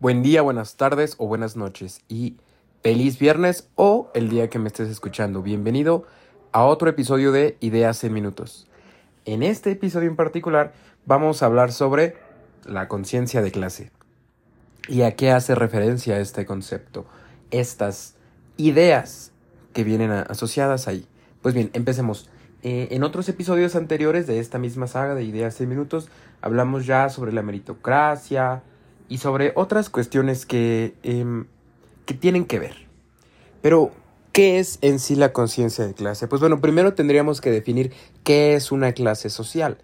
Buen día, buenas tardes o buenas noches y feliz viernes o el día que me estés escuchando. Bienvenido a otro episodio de Ideas en Minutos. En este episodio en particular vamos a hablar sobre la conciencia de clase. ¿Y a qué hace referencia este concepto? Estas ideas que vienen asociadas ahí. Pues bien, empecemos. Eh, en otros episodios anteriores de esta misma saga de Ideas en Minutos hablamos ya sobre la meritocracia, y sobre otras cuestiones que, em, que tienen que ver. Pero, ¿qué es en sí la conciencia de clase? Pues bueno, primero tendríamos que definir qué es una clase social.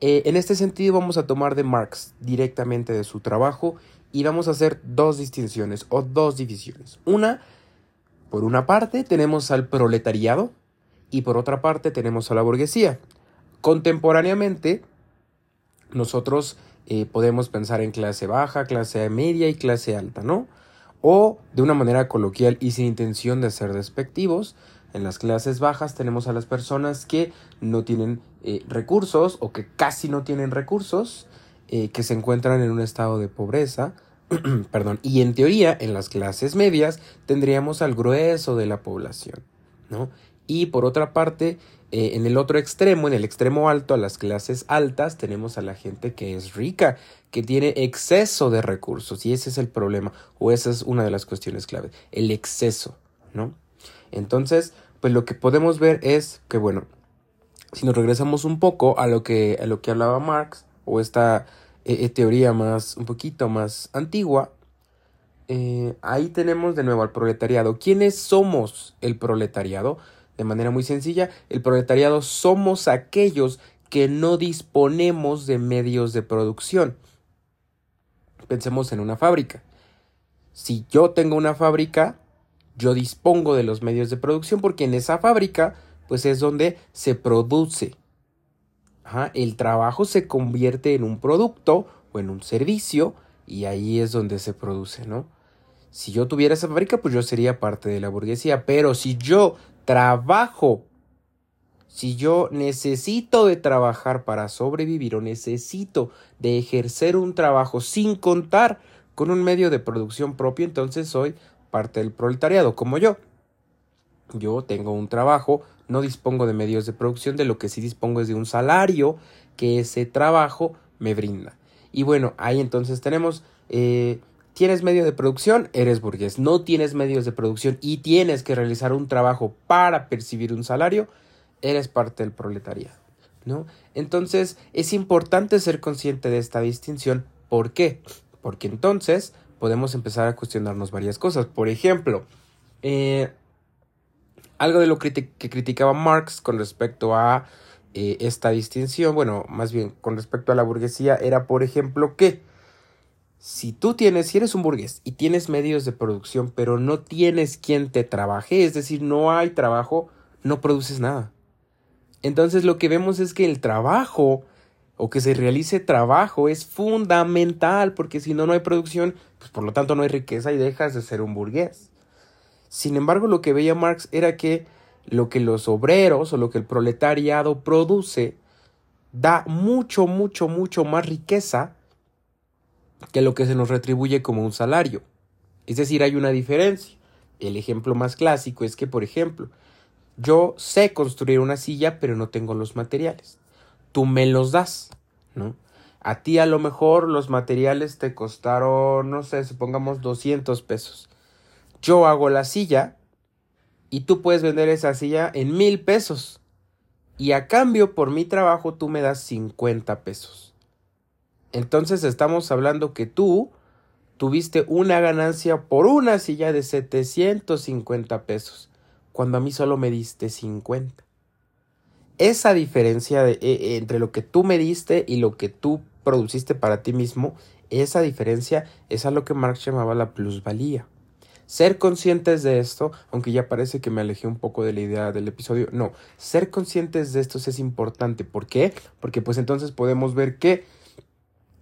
Eh, en este sentido vamos a tomar de Marx directamente de su trabajo y vamos a hacer dos distinciones o dos divisiones. Una, por una parte tenemos al proletariado y por otra parte tenemos a la burguesía. Contemporáneamente, nosotros eh, podemos pensar en clase baja, clase media y clase alta, ¿no? O de una manera coloquial y sin intención de ser despectivos, en las clases bajas tenemos a las personas que no tienen eh, recursos o que casi no tienen recursos, eh, que se encuentran en un estado de pobreza, perdón, y en teoría en las clases medias tendríamos al grueso de la población, ¿no? Y por otra parte, eh, en el otro extremo, en el extremo alto, a las clases altas, tenemos a la gente que es rica, que tiene exceso de recursos. Y ese es el problema, o esa es una de las cuestiones claves, el exceso, ¿no? Entonces, pues lo que podemos ver es que, bueno, si nos regresamos un poco a lo que, a lo que hablaba Marx, o esta eh, teoría más, un poquito más antigua, eh, ahí tenemos de nuevo al proletariado. ¿Quiénes somos el proletariado? De manera muy sencilla, el proletariado somos aquellos que no disponemos de medios de producción. Pensemos en una fábrica. Si yo tengo una fábrica, yo dispongo de los medios de producción porque en esa fábrica pues es donde se produce. el trabajo se convierte en un producto o en un servicio y ahí es donde se produce, ¿no? Si yo tuviera esa fábrica, pues yo sería parte de la burguesía, pero si yo trabajo. Si yo necesito de trabajar para sobrevivir o necesito de ejercer un trabajo sin contar con un medio de producción propio, entonces soy parte del proletariado, como yo. Yo tengo un trabajo, no dispongo de medios de producción, de lo que sí dispongo es de un salario que ese trabajo me brinda. Y bueno, ahí entonces tenemos eh, tienes medio de producción, eres burgués. No tienes medios de producción y tienes que realizar un trabajo para percibir un salario, eres parte del proletariado. ¿no? Entonces es importante ser consciente de esta distinción. ¿Por qué? Porque entonces podemos empezar a cuestionarnos varias cosas. Por ejemplo, eh, algo de lo que criticaba Marx con respecto a eh, esta distinción, bueno, más bien con respecto a la burguesía, era, por ejemplo, que si tú tienes, si eres un burgués y tienes medios de producción, pero no tienes quien te trabaje, es decir, no hay trabajo, no produces nada. Entonces lo que vemos es que el trabajo o que se realice trabajo es fundamental porque si no, no hay producción, pues por lo tanto no hay riqueza y dejas de ser un burgués. Sin embargo, lo que veía Marx era que lo que los obreros o lo que el proletariado produce da mucho, mucho, mucho más riqueza que lo que se nos retribuye como un salario. Es decir, hay una diferencia. El ejemplo más clásico es que, por ejemplo, yo sé construir una silla, pero no tengo los materiales. Tú me los das, ¿no? A ti a lo mejor los materiales te costaron, no sé, supongamos 200 pesos. Yo hago la silla y tú puedes vender esa silla en mil pesos. Y a cambio, por mi trabajo, tú me das 50 pesos. Entonces estamos hablando que tú tuviste una ganancia por una silla de 750 pesos, cuando a mí solo me diste 50. Esa diferencia de, e, entre lo que tú me diste y lo que tú produciste para ti mismo, esa diferencia es a lo que Marx llamaba la plusvalía. Ser conscientes de esto, aunque ya parece que me alejé un poco de la idea del episodio, no, ser conscientes de esto es importante. ¿Por qué? Porque pues entonces podemos ver que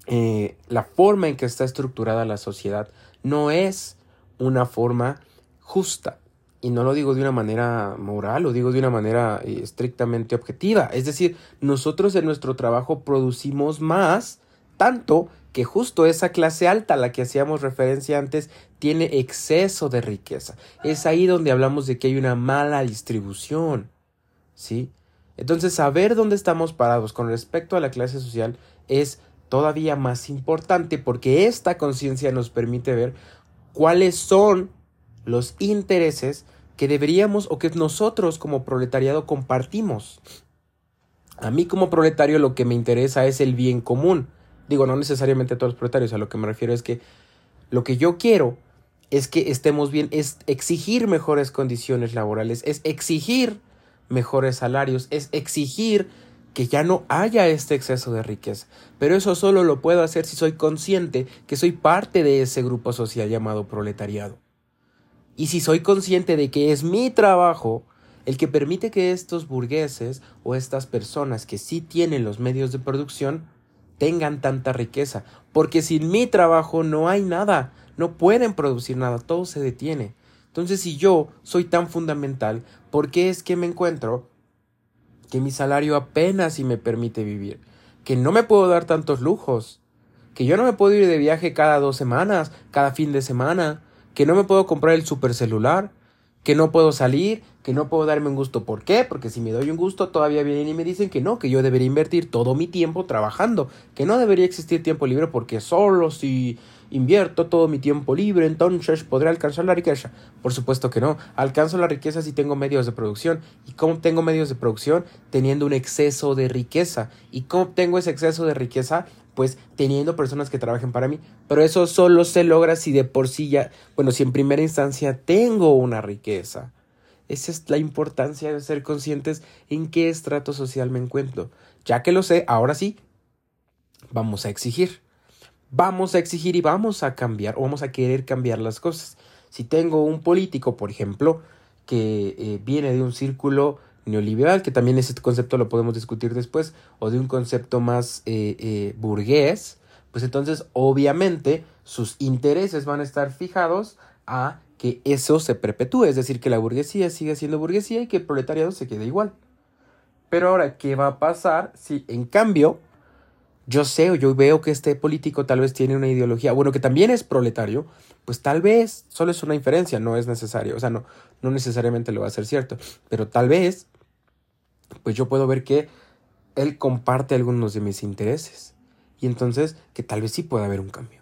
eh, la forma en que está estructurada la sociedad no es una forma justa. Y no lo digo de una manera moral, lo digo de una manera eh, estrictamente objetiva. Es decir, nosotros en nuestro trabajo producimos más, tanto que justo esa clase alta a la que hacíamos referencia antes tiene exceso de riqueza. Es ahí donde hablamos de que hay una mala distribución. ¿Sí? Entonces, saber dónde estamos parados con respecto a la clase social es todavía más importante porque esta conciencia nos permite ver cuáles son los intereses que deberíamos o que nosotros como proletariado compartimos. A mí como proletario lo que me interesa es el bien común. Digo, no necesariamente a todos los proletarios, a lo que me refiero es que lo que yo quiero es que estemos bien, es exigir mejores condiciones laborales, es exigir mejores salarios, es exigir que ya no haya este exceso de riqueza. Pero eso solo lo puedo hacer si soy consciente que soy parte de ese grupo social llamado proletariado. Y si soy consciente de que es mi trabajo el que permite que estos burgueses o estas personas que sí tienen los medios de producción tengan tanta riqueza. Porque sin mi trabajo no hay nada, no pueden producir nada, todo se detiene. Entonces si yo soy tan fundamental, ¿por qué es que me encuentro que mi salario apenas si me permite vivir? Que no me puedo dar tantos lujos, que yo no me puedo ir de viaje cada dos semanas, cada fin de semana, que no me puedo comprar el supercelular, que no puedo salir, que no puedo darme un gusto. ¿Por qué? Porque si me doy un gusto todavía vienen y me dicen que no, que yo debería invertir todo mi tiempo trabajando, que no debería existir tiempo libre porque solo si invierto todo mi tiempo libre, entonces podré alcanzar la riqueza. Por supuesto que no, alcanzo la riqueza si tengo medios de producción. ¿Y cómo tengo medios de producción? Teniendo un exceso de riqueza. ¿Y cómo tengo ese exceso de riqueza? pues teniendo personas que trabajen para mí. Pero eso solo se logra si de por sí ya, bueno, si en primera instancia tengo una riqueza. Esa es la importancia de ser conscientes en qué estrato social me encuentro. Ya que lo sé, ahora sí, vamos a exigir. Vamos a exigir y vamos a cambiar o vamos a querer cambiar las cosas. Si tengo un político, por ejemplo, que eh, viene de un círculo neoliberal, que también ese concepto lo podemos discutir después, o de un concepto más eh, eh, burgués, pues entonces obviamente sus intereses van a estar fijados a que eso se perpetúe, es decir, que la burguesía siga siendo burguesía y que el proletariado se quede igual. Pero ahora, ¿qué va a pasar si en cambio yo sé o yo veo que este político tal vez tiene una ideología, bueno, que también es proletario, pues tal vez, solo es una inferencia, no es necesario, o sea, no, no necesariamente lo va a ser cierto, pero tal vez pues yo puedo ver que él comparte algunos de mis intereses. Y entonces que tal vez sí pueda haber un cambio.